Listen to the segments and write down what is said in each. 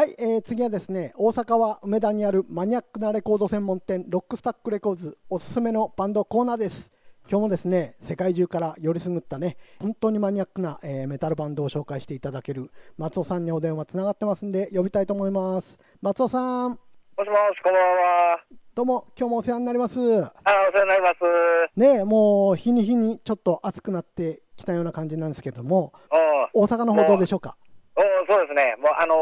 はい、えー次はですね、大阪は梅田にあるマニアックなレコード専門店、 ROCK STAKK RECORDS、おすすめのバンドコーナーです。今日もですね、世界中からよりすぐったね、本当にマニアックな、えーメタルバンドを紹介していただける松尾さんにお電話つながってますんで、呼びたいと思います。松尾さん、もしもし、こんばんは。どうも、今日もお世話になります。あ、お世話になります。ねえもう日に日にちょっと暑くなってきたような感じなんですけども、うん。大阪の方どうでしょうか？うん、そうですね。もう、あの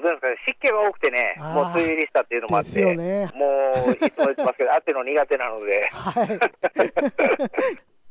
ー、どうですかね、湿気が多くてね、もう梅雨入りしたっていうのもあって、ですよねもう、いつも言ってますけど、あっての苦手なので、はい。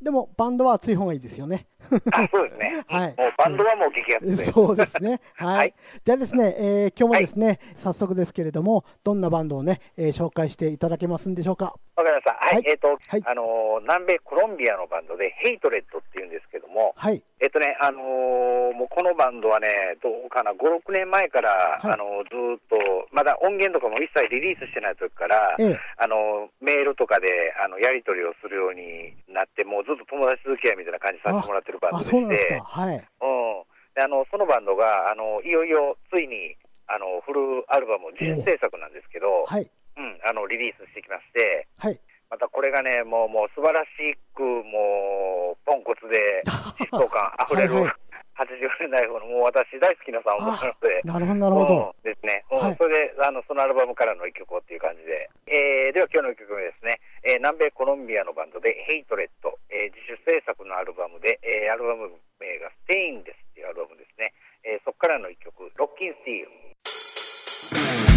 でも、バンドは暑い方がいいですよね。あ、そうですね。はいもう、バンドはもう激アツで。そうですね。はい。はいじゃあですね、えー今日もですね、早速ですけれども、どんなバンドをね、えー紹介していただけますんでしょうか？わかりました。はい。はいえっ、と、はいあのー南米コロンビアのバンドで、ヘイトレッドっていうんですけども、はい。えっとね、あのーもうこのバンドはね、どうかな、5、6年前から、はいあのーずーっと、まだ音源とかも一切リリースしてない時から、ええあのーメールとかであのやり取りをするようになって、もうずっと友達続き合いみたいな感じさせてもらってるバンドあ、でして、か。はい。うん、であのそのバンドがあのいよいよついにあのフルアルバム、自主制作なんですけど、はい。うん、あのリリースしてきまして、はい。またこれがね、もうもう素晴らしく、もう、ポンコツで、疾走感あふれる80年代の、もう私大好きなサウンドなので、なるほど、なるほど。うんですね、うんはい。それであのそのアルバムからの一曲をっていう感じで、えーでは今日の一曲目ですね、えー南米コロンビアのバンドで、ヘイトレット、えー自主制作のアルバムで、えーアルバム名がステインですっていうアルバムですね、えーそこからの一曲、 Rockin' Steel。「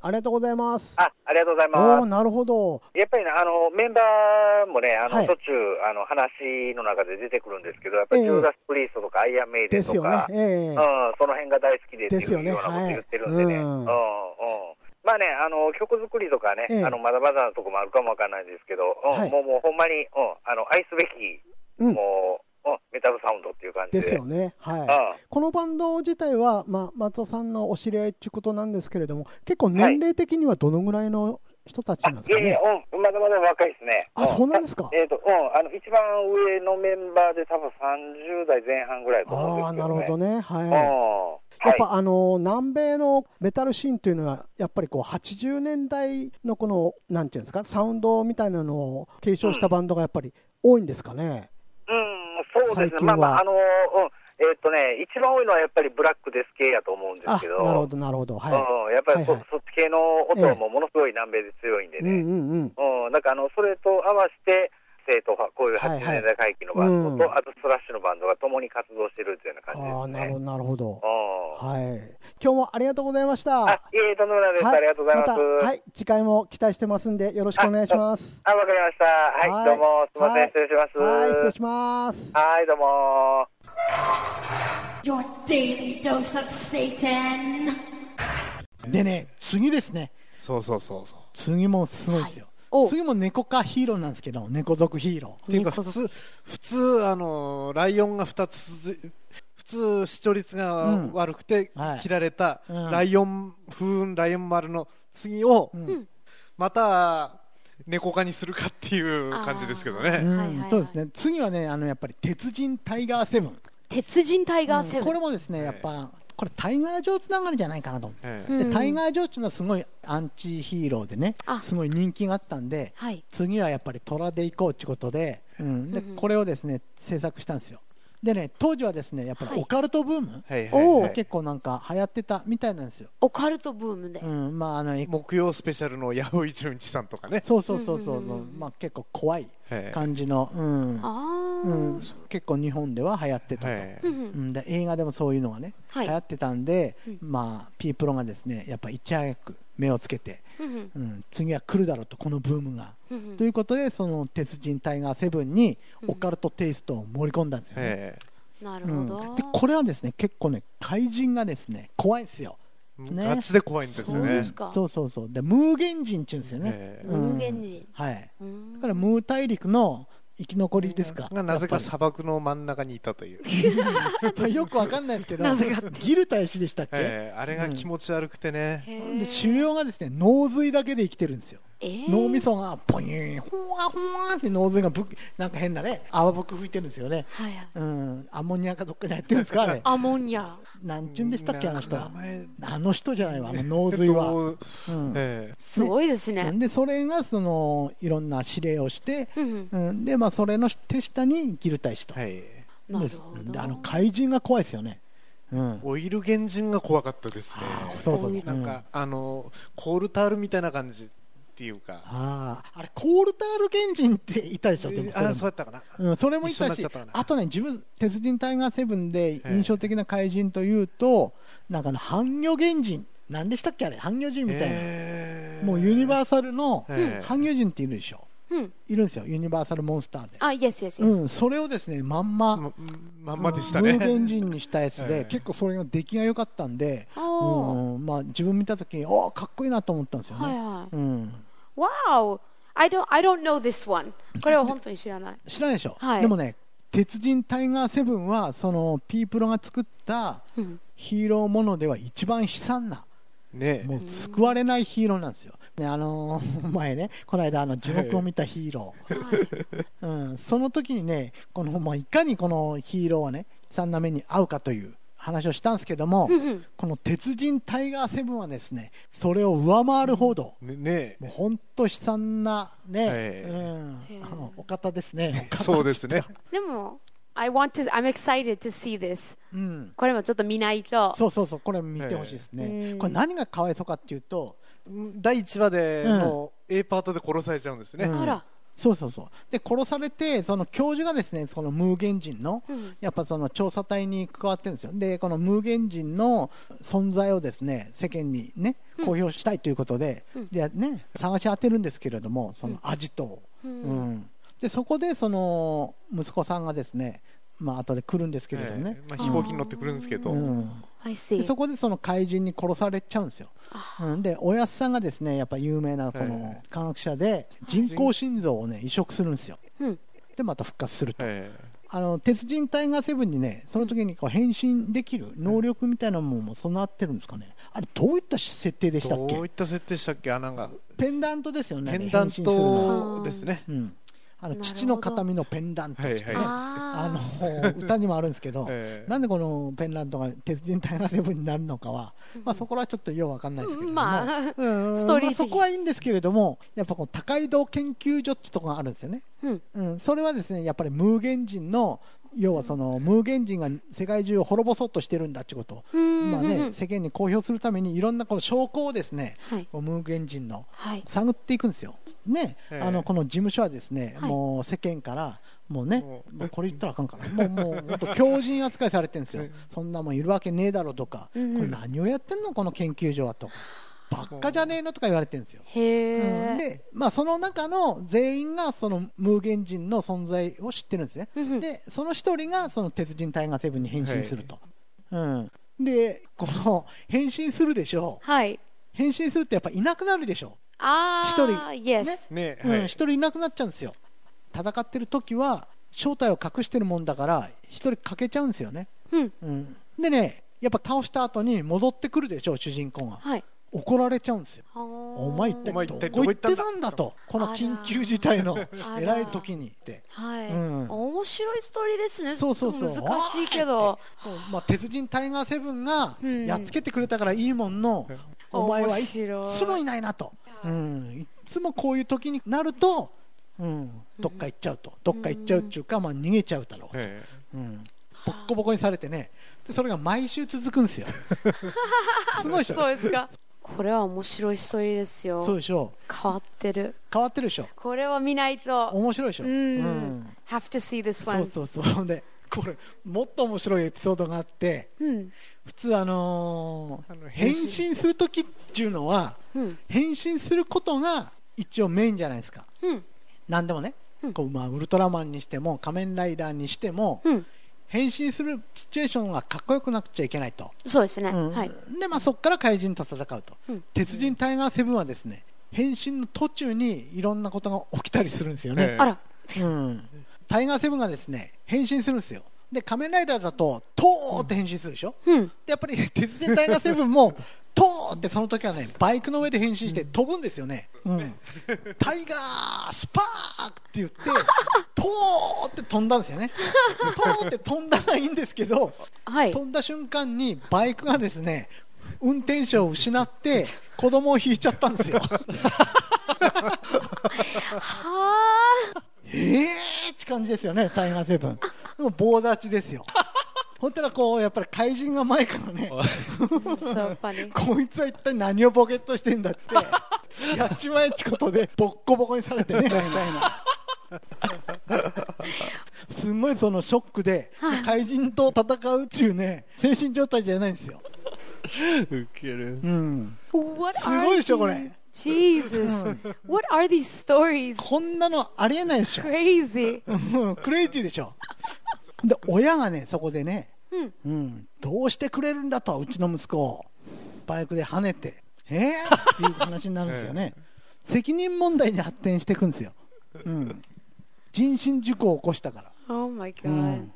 ありがとうございます。あ、ありがとうございおます。おなるほど。やっぱりね、あの、メンバーもね、あの、はい途中、あの、話の中で出てくるんですけど、やっぱりええジューダス・プリーストとかアイアンメイデンとか、。ええうん、その辺が大好きでっていうようなこと言ってるんでね。はいうん、うん。まあね、あの、曲作りとかね、ええあの、まだまだなとこもあるかもわかんないですけど、うん、はいもう、もうほんまに、うん、あの、愛すべき、うん、もメタルサウンドっていう感じで。ですよね。はい。うん。このバンド自体は、まあ、松尾さんのお知り合いっていうことなんですけれども、結構年齢的にはどのぐらいの人たちあなんですかね？うん、まだまだ若いですね。あそうなんですか？えっ、と、うん、あの、一番上のメンバーで多分30代前半ぐらいだと思うんですああ。なるほどね。うん。はい。はい。やっぱあの南米のメタルシーンというのは、やっぱりこう80年代のこのなんていうんですか、サウンドみたいなのを継承したバンドがやっぱり多いんですかね？うん、そうですね。まあまあ、あの、うん、えっ、とね、一番多いのはやっぱりブラックデス系やと思うんですあけど。なるほど、なるほど。はい。うん、やっぱりそ,、はいはいそっち系の音はもうものすごい南米で強いんでうんうね。んうん。うん、なんかあの、それと合わせて、正統派、こういう80はいはい年代回帰のバンドと、うんあとスラッシュのバンドが共に活動してるっていうような感じですね。ああ、なるほど、なるほど。うん。はい。今日もありがとうございました。あ、いえいえ、とんでもないです。ありがとうございます。また、はい、次回も期待してますんで、よろしくお願いします。あ、わかりました。はい、はいどうも、すみません、はい失礼します。はい、失礼します。はい、どうも。Your daily dose of Satan. でね、次ですね。そうそうそうそう。次もすごいですよ。お次も猫かヒーローなんですけど、猫族ヒーロっていうか普通普通あのライオンが2つ普通視聴率がうん。悪くてはい。切られたうん。ライオン風雲ライオン丸の次をまた猫科にするかっていう感じですけどうね。んはいはいはい。そうですね。次はね、あのやっぱり鉄人タイガーセブン。鉄人タイガーセブン、これもですね、やっぱこれタイガー・ジョーつながりじゃないかなと思って。ええ。タイガー・ジョーっていうのはすごいアンチヒーローでねあ。すごい人気があったんではい。次はやっぱり虎で行こうってことで,、うん、でこれをですね制作したんですよでね当時はですねやっぱはい。りオカルトブーム、はい結構なんか流行ってたみたいなんですよ、オカルトブームで、うん、まああの木曜スペシャルの八百一日さんとかね。そうそうそうそう,、う。んうんうんうん。まあ、結構怖いはい。感じの、うん。うん、結構日本では流行ってたと、はい。うん。で映画でもそういうのがね、はい。流行ってたんで、うん。まあピープロがですねやっぱいち早く目をつけて、うんうん。うん、次は来るだろうとこのブームが、うんうん。ということでその鉄人タイガーセブンにうん。オカルトテイストを盛り込んだんですよね、え。なるうん。ほど、でこれはですね結構ね怪人がですね怖いですよ、えね。ガチで怖いんですよね。そうで。すか。そうそうそう。でムーゲン人っていうんですよね、ムーゲン人。はい。うん。だからムー大陸の生き残りですか、がなぜか砂漠の真ん中にいたという。よくわかんないですけどなぜかギル大使でしたっけ、ええあれが気持ち悪くてね。へー。で腫瘍がですね脳髄だけで生きてるんですよえー。脳みそがポニーンほわほわって脳髄がぶなんか変なね泡吹く吹いてるんですよね。はいはい。うん。アンモニアかどっかに入ってるんですかあれ。アモニア。なんちゅうんでしたっけあの人。名は前。あの人じゃないわあの脳髄は、うん。ええ。すごいですね。でそれがそのいろんな指令をして、うんでまあそれの手下にギル大使と、はい。なるであの怪人が怖いですよね、うん、オイル原人が怖かったですね。そうそう、オイルう。んなんか、あのコールタールみたいな感じっていうか。あああれコールタール原人っていたでしょでも。それもあそうやったかな。うん、それもいたしあとね自分鉄人タイガーセブンでええ。印象的な怪人というと、なんかあの半魚原人何でしたっけあれ半魚人みたいな、えー。もうユニバーサルのええ。半魚人っているでしょ。うんいるんですよ。ユニバーサルモンスターで、あ yes yes う yes ん、それをですねまんま、ままんまでしたムーね。原人にしたやつで、え え結構それが出来が良かったんで、うん。まあ、自分見た時におかっこいいなと思ったんですよね、はいはい。うん、Wow! I don't I don't know this one. これは本当に知らない。知らないでしょ、はい。でもね鉄人タイガーセブンはそのピープロが作ったうん。ヒーローものでは一番悲惨なね。もう救われないヒーローなんですよ。ね、あのー 前ね、この間あの地獄を見たヒーロー、うん、その時にね、このまあ、いかにこのヒーローはね、悲惨な目に遭うかという話をしたんですけども、この鉄人タイガーセブンはですね、それを上回るほど、ねね。もう本当悲惨なね、はい。うん。あのお方ですね。そうですね。でも I want to I'm excited to see this うん、これもちょっと見ないと。そうそうそう、これ見てほしいですね。うん。これ何がかわいそうかっていうと、第1話でもう A パートで殺されちゃうんですね。うん。あら。そうそうそう。で殺されてその教授がですねその無限人のうん。やっぱその調査隊に関わってるんですよ。でこの無限人の存在をですね世間にねうん。公表したいということで、うん。でね探し当てるんですけれどもそのうんアジトを、ううん。んでそこでその息子さんがですねまあ後で来るんですけれどもね、ええ。まあ、飛行機に乗ってくるんですけど.そこでその怪人に殺されちゃうんですよ、あ。うん、でおやすさんがですねやっぱ有名なこの科学者で人。工心臓をね移植するんですよ。うん。でまた復活すると。えあの鉄人タイガーセブンにねその時にこう変身できる能力みたいなものも備わってるんですかね。あれどういった設定でえしたっけ？どういった設定でしたっけ？あなんか。ペンダントですよねペンダン変身するの。はトですねうんあの父の形見のペンダントってね、はいあ。の歌にもあるんですけど、ええ。なんでこのペンダントが鉄人タイガーセブンになるのかは、まあ、そこらはちょっとようわかんないですけれども、まあうん ストーリーそこはいいんですけれどもやっぱこの高井戸研究所ってとこがあるんですよね、うん。うん、それはですねやっぱり無限人の要はその無限人が世界中を滅ぼそうとしてるんだってことを、うん。まあね、世間に公表するためにいろんなこの証拠をですねはい。こう無限人のはい。探っていくんですよ。ね、ええあのこの事務所はですね、はいもう世間からもうねも、うこれ言ったらあかんかな、もうもう本当強人扱いされてるんですよ ええ。そんなもんいるわけねえだろうとか、これ何をやってんのこの研究所はと、ばっかじゃねえのとか言われてるんですよ。へえ。うんで、まあその中の全員がその無限人の存在を知ってるんですね。うんうんで、その一人がその鉄人タイガーセブンに変身すると。うん。で、この変身するでしょう。はい。変身するってやっぱいなくなるでしょああ。一人 Yes. ねねう。うん、はい一人いなくなっちゃうんですよ。戦ってる時は正体を隠してるもんだから一人欠けちゃうんですよね。うん。うん。でね、やっぱ倒した後に戻ってくるでしょう、主人公が。はい。怒られちゃうんですよ。おお前一体お前一体どこ行ってどこ行ったんだたんだと、この緊急事態の偉い時にって。はい、うん。面白いストーリーですね。そうそうそう。難しいけど。まあ、鉄人タイガーセブンがうん。やっつけてくれたからいいもんの、お前はいつもい。ないなと、うん、いっつもこういう時になると、うん、どっか行っちゃうと、どっか行っちゃうっていうか、まあ、逃げちゃうだろうと、えうん、ボッコボコにされてね、でそれが毎週続くんですよ。すごいでしょ。そうですか。これは面白いストーリーですよ。そうでしょ変わってる。変わってるでしょこれは見ないと。面白いでしょ、うん。うん、have to see this そう one. そうそうでこれもっと面白いエピソードがあってうん。普通あのー変変身身する時っていうのはうん。変身することが一応メインじゃないですかうん。何でもね、うんこうまあ、ウルトラマンにしても仮面ライダーにしてもうん。変身するシチュエーションがかっこよくなくちゃいけないと、そうですね。うん。はい。で、まあ、そこから怪人と戦うと、うん。鉄人タイガーセブンはですね変身の途中にいろんなことが起きたりするんですよね、ええ。あら。うん、タイガーセブンがですね変身するんですよ。で仮面ライダーだとトーって変身するでしょ、うん。でやっぱり鉄人タイガーセブンもトーってその時はねバイクの上で変身して飛ぶんですよね、うん、タイガースパークって言ってトーって飛んだんですよね。トーって飛んだらいいんですけどはい。飛んだ瞬間にバイクがですね運転手を失って子供を引いちゃったんですよ。はあ。えーって感じですよねタイガーセブン。でも棒立ちですよほんたらこうやっぱり怪人が前からね. こいつは一体何をボケっとしてんだって やっちまえっちことでボッコボコにされてねみたいな。すんごいそのショックで怪人と戦うっていうね精神状態じゃないんですよ、ウケる。うん、すごいでしょこれ。Jesus. What are these stories? こんなのありえないでしょ。Crazy. うんクレイジーでしょ。で親がねそこでね、うん。うん、どうしてくれるんだとうちの息子をバイクで跳ねてえー、っていう話になるんですよね。責任問題に発展していくんですよ、うん、人身事故を起こしたから。Oh my う god. ん。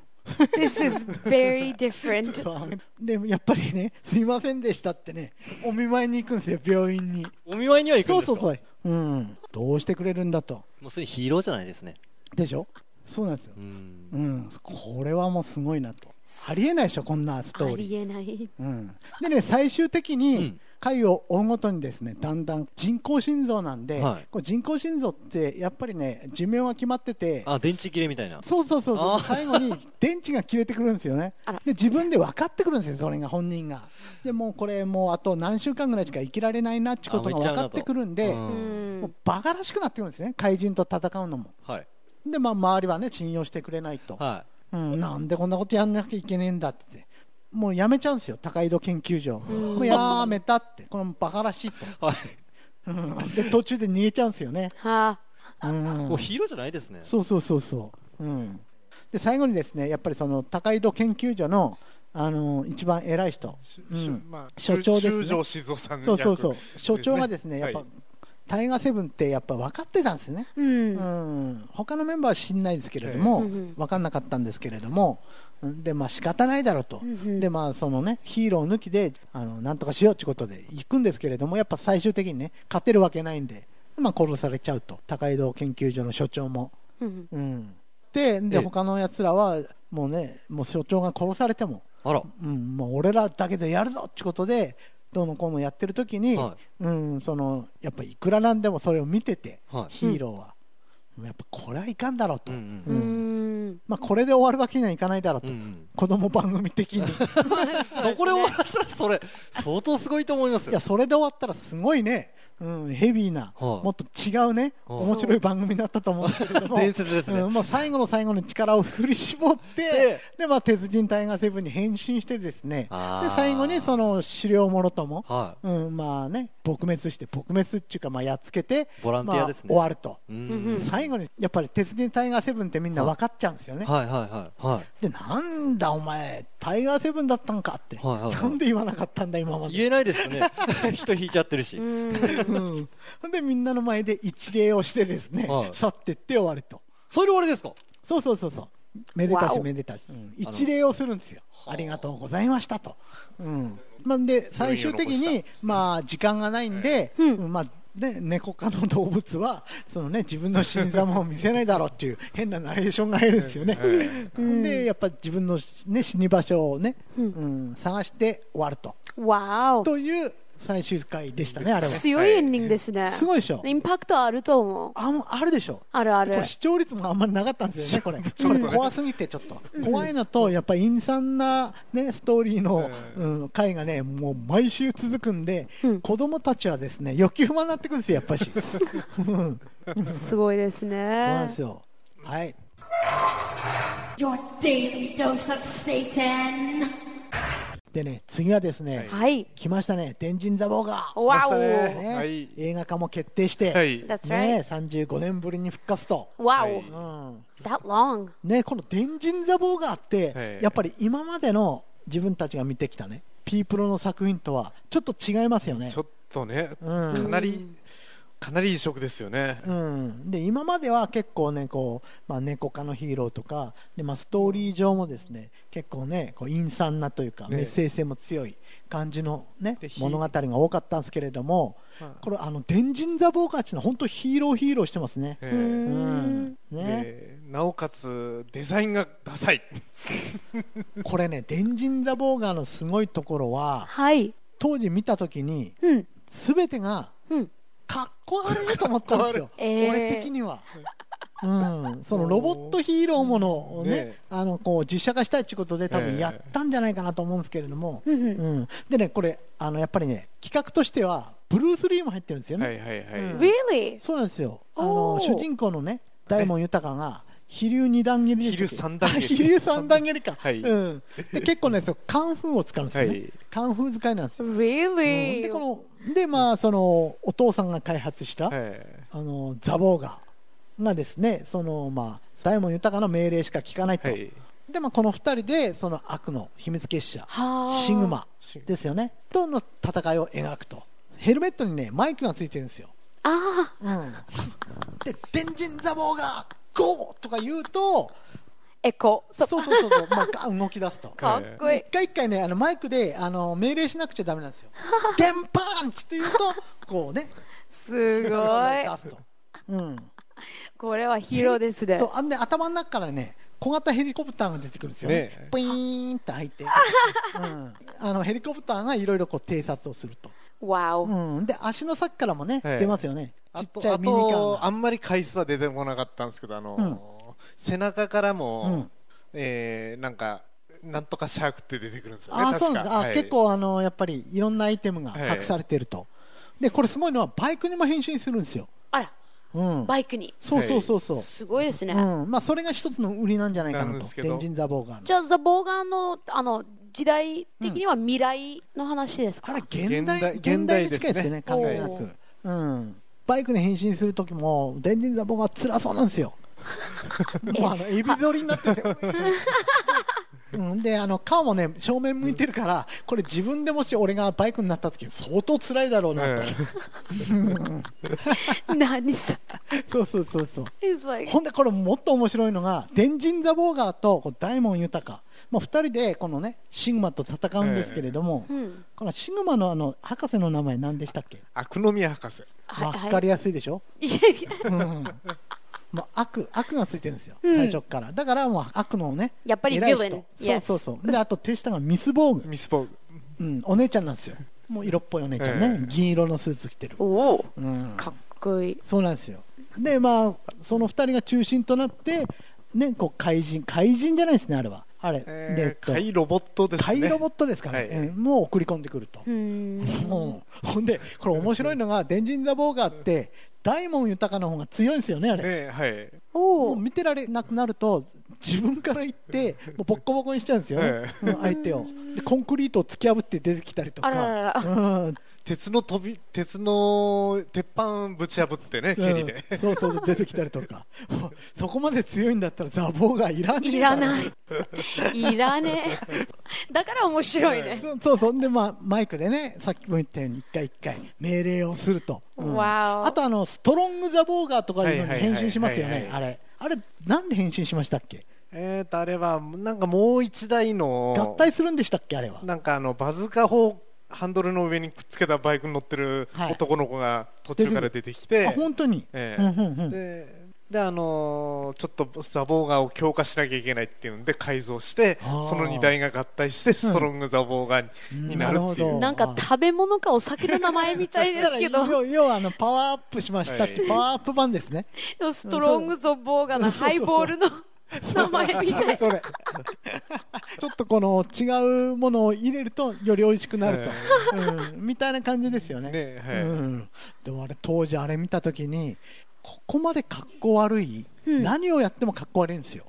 This is very different. そうでやっぱりねすいませんでしたってねお見舞いに行くんですよ病院に。お見舞いには行くんですか？そうそうそう、うん、どうしてくれるんだと。もうすでにヒーローじゃないですね。でしょ？そうなんですよ。う、ん。うん、これはもうすごいなと。ありえないでしょこんなストあーリー。りえない。うん、でね最終的に、うん。回を追うごとにですねだんだん人工心臓なんで、はい。こう人工心臓ってやっぱりね寿命が決まっててあ、電池切れみたいな。そうそうそうそう。最後に電池が切れてくるんですよね。で自分で分かってくるんですよそれが本人が。でもうこれもうあと何週間ぐらいしか生きられないなってことが分かってくるんでもうバカらしくなってくるんですね怪人と戦うのも。はい。でまあ周りはね信用してくれないと、はうん、なんでこんなことやんなきゃいけねえんだって。もうやめちゃうんですよ高井戸研究所。うん。もうやめたって。このバカらしいと、い。はい。うん、で途中で逃げちゃうんですよね、はうん。もうヒーローじゃないですね。そうそうそうそう、うん、で最後にですねやっぱりその高井戸研究所のあの一番偉い人、うん。まあ、所長ですね。中条静雄さんそうそうそう。役所長がですね。やっぱ、はいタイガーセブンってやっぱ分かってたんですね、う。うん。ん、他のメンバーは知んないですけれども、分かんなかったんですけれども、うん。でまあ仕方ないだろうと、うんうん。でまあそのねヒーロー抜きであのなんとかしようということで行くんですけれどもやっぱ最終的にね勝てるわけないんで、まあ、殺されちゃうと。高井戸研究所の所長も、うんうん、ででええ。他のやつらはもうねもう所長が殺されても、あら。うん、もう俺らだけでやるぞってことでどうのこうのやってる時に、はうん、そのやっぱいくらなんでもそれを見てて、はい。ヒーローは、やっぱこれはいかんだろうと、うんううん。ん。まあ、これで終わるわけにはいかないだろうと、うんうん。子供番組的に。そこで終わらしたら、それ、相当すごいと思いますよ。いや。それで終わったらすごいね、うん、ヘビーな、はいもっと違うね、はい面白い番組だったと思うんですけれども。伝説ですね。うん、もう最後の最後に力を振り絞ってでで、まあ、鉄人タイガーセブンに変身してですね。で最後にその狩猟者とも、はうん、まあね撲滅して撲滅っていうかまあやっつけてボランティアですね。まあ、終わると。最後にやっぱり鉄人タイガーセブンってみんな分かっちゃうんですよね、はいはいはい。はい。でなんだお前タイガーセブンだったんかって、はいはいはい。なんで言わなかったんだ今まで。言えないですよね。人引いちゃってるし。うん。うん。ほんでみんなの前で一礼をしてですね、はい。去ってって終わると。それで終わりですか？そうそうそうそう。めでたしめでたし、うん。一礼をするんですよ。あ。りがとうございましたと、うん。まあ、で最終的にまあ時間がないんで、うん。うん。まあね、猫科の動物はその、ね、自分の死に様を見せないだろうっていう変なナレーションが入るんですよね。でやっぱ自分の、ね、死に場所をね、ううんん探して終わると。わお。という最終回でしたね、あれは。す強いエンディングですね。ごいでしょインパクトあると思う。ああるでしょあるあるこれ。視聴率もあんまりなかったんですよね、これ、これ怖すぎてちょっと、怖いのと、やっぱり陰惨な、ね、ストーリーの、ううん、回がね、もう毎週続くんで、うん子供たちはですね欲求不満になってくるんですよ、やっぱし。うんすごいですそうなんねです。よ。はい。Your daily dose of Satan. でね、次はですね、はい。来ましたね、天神ザボーガー。わお。ねはい映画化も決定して、はい。ね right.、35年ぶりに復活と。わはいお。うん、That long. ね、この天神ザボーガーって、はいやっぱり今までの自分たちが見てきたね、ピープロの作品とはちょっと違いますよねち。ょっとね、うんかなり、かなり異色ですよね。うん、で今までは結構ねこう、まあ、猫科のヒーローとかで、まあ、ストーリー上もですね結構ねこう陰惨なというか、ねメッセージ性も強い感じの、ね物語が多かったんですけれどもまあこれあの電人ザ・ボーカーっていうのは本当ヒーローヒーローしてますね。えううんん。ねでなおかつデザインがダサい。これね電人ザ・ボーガーのすごいところははい。当時見た時にうん。全てがうん。かっこ悪いと思ったんですよ、えー。俺的には。うん、そのロボットヒーローものをねね。あのこう実写化したいということで多分ええやったんじゃないかなと思うんですけれども、うんうん。うん、でねこれあのやっぱりね企画としてはブルース・リーも入ってるんですよね、はいはいはい。うん Really? そうなんですよ。あの主人公のね大門豊が飛竜二段蹴りで飛竜三段蹴り。あ飛竜三段蹴りか、はい。うん、で結構ねそうカンフーを使うんですよね、はい。カンフー使いなんですよ、うん。Really? でこのでまあそのお父さんが開発した、えあのザボーガーがですねそのまあ大門豊の命令しか聞かないと、えはい。でまあこの二人でその悪の秘密結社はあ。シグマですよね。との戦いを描くと。ヘルメットにねマイクがついてるんですよ、あうん、で「天神ザボーガーゴー!」とか言うとあ。エコ。そうそうそうそう、まあ 動き出すとかっこいい一。回一回ねあのマイクであの命令しなくちゃダメなんですよ「電パンチ!」って言うとこうねすごい。出すと、うん、これはヒーローですねそう。あんで頭の中からね小型ヘリコプターが出てくるんですよねねプイーンって入って、うん、あのヘリコプターがいろいろこう偵察をすると Wow. うん、で足の先からもね、ええ。出ますよね。ちあとっちゃいミニカーが。あとあんまり回数は出てこなかったんですけどあの、うん。背中からも、うん。えーなんかなんとかシャークって出てくるんですよねあーそうなんです。あ、はい。結構あのやっぱりいろんなアイテムが隠されていると、でこれすごいのはバイクにも変身するんですよ、あら、うん、バイクに。そうそうそうそう、すごいですね。うん。まあ、それが一つの売りなんじゃないかなとですけど。電人ザボーガーの。じゃあ、ザ・ボーガンのあの時代的には未来の話ですか、あれ現代現代に近いですよね現代関係なおく、うん、バイクに変身する時も電人ザボーガー辛そうなんですよ。もうあのエビ反りになってて うん、であの顔もね正面向いてるからこれ自分でもし俺がバイクになった時相当辛いだろうなと、何さ。そうそうそうそう。Like, ほんでこれもっと面白いのが電人ザボーガーとこう大門豊、まあ、2人でこのねシグマと戦うんですけれども、うん。このシグマのあの博士の名前何でしたっけ？悪の宮博士。わかりやすいでしょ、いやい。やうんもう悪悪がついてるんですよ、うん。最初から。だからもう悪のねやっぱり偉い villain 人 Yes そうそうそう。であと手下がミスボーグ、ミスボーグ。うん、お姉ちゃんなんですよ。もう色っぽいお姉ちゃんね、ええ。銀色のスーツ着てる、おお、うん、かっこいい。そうなんですよ。でまあその2人が中心となってねこう怪人怪人じゃないですねあれは。あれ、でええっとー怪ロボットですね。怪ロボットですかね、はい。えーもう送り込んでくると、うーん。もうほんでこれ面白いのが電人ザボーガーって大門豊の方が強いんですよねあれ、ねはい。見てられなくなると自分から行って もうボッコボコにしちゃうんですよ、えうん相手を。でコンクリートを突き破って出てきたりとか。あららら。うん。鉄の飛び鉄の鉄板ぶち破ってね蹴りで、うんそうそう出てきたりとか。そこまで強いんだったらザボーガーいらねえいらない。いらねえ。だから面白いね。そうそうそうで、まあ、マイクでねさっきも言ったように一回一回命令をすると、うん。わお。あとあのストロング・ザ・ボーガーとかいうのにはいはいはい変身しますよはい。はいねあれあれなんで変身しましたっけ？えーとあれはなんかもう一台の合体するんでしたっけあれは？なんかあのバズーカ砲ハンドルの上にくっつけたバイクに乗ってるはい。男の子が途中から出てきて、あ本当に、ええ。うんうんうん。でであのーちょっとザボーガーを強化しなきゃいけないっていうんで改造してその2台が合体してストロングザボーガーに,、なるっていう。なるほど。なんか食べ物かお酒の名前みたいですけど。要 要はあのパワーアップしましたって、はいパワーアップ版ですね。ストロングとボーガのハイボールの名前みたい。それちょっとこの違うものを入れるとより美味しくなると、うん、みたいな感じですよね。ねはい。うん、でもあれ当時あれ見た時にここまで格好悪い、うん。何をやっても格好悪いんですよ。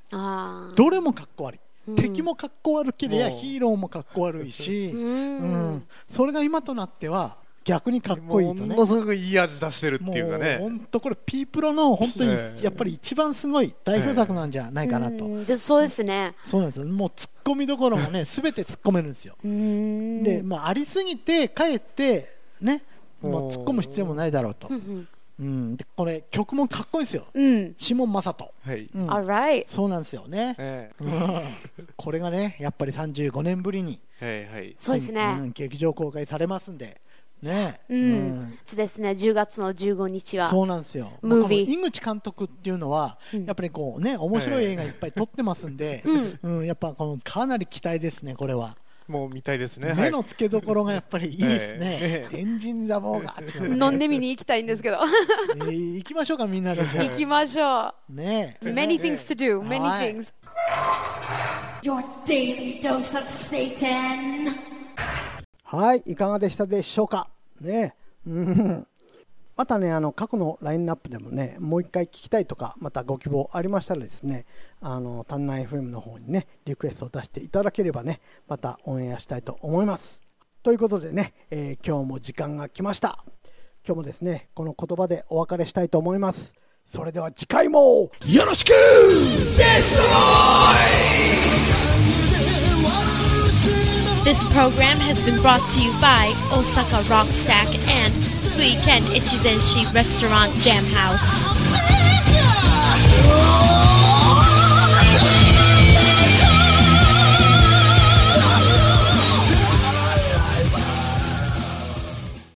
どれも格好悪い、うん。敵も格好悪ければヒーローも格好悪いし、ううん。ん。それが今となっては逆にかっこいいとね。ものすごくいい味出してるっていうかね。本当これピープロの本当にええ。やっぱり一番すごい代表作なんじゃないかなと、うん。でそうですね。そうなんですよ。もう突っ込みどころもね 全て突っ込めるんですよ。で、まあ、ありすぎてかえってね、まあ、突っ込む必要もないだろうとう、んうん、でこれ曲もかっこいいですようん。うん。シモン・マサト、はい、うん Alright. そうなんですよね、えうんこれがねやっぱり35年ぶりに、えはいはいそうですね。ん劇場公開されますんでね、うん。そうですね。10月の15日は。そうなんですよ。ムービー井口監督っていうのは、うんやっぱりこうね、面白い映画いっぱい撮ってますんで、うんうんやっぱこのかなり期待ですね、これは。もう見たいですね目の付けどころがやっぱりいいですねえ。えエンジンザボーガーっていうのがね飲んでみに行きたいんですけど。えー行きましょうか、みんなで。行きましょねう。Many things to do. Many はい things. Your daily dose of Satan. はい、いかがでしたでしょうか。ね、うん。またね、あの過去のラインナップでもね、もう一回聞きたいとか、またご希望ありましたらですね、あの、タンナ FM の方にね、リクエストを出していただければね、またオンエアしたいと思います。ということでね、えー今日も時間が来ました。今日もですね、この言葉でお別れしたいと思います。それでは次回もよろしく This program has been brought to you by Osaka Rock Stack and Fuiken Ichizenshi Restaurant Jam House.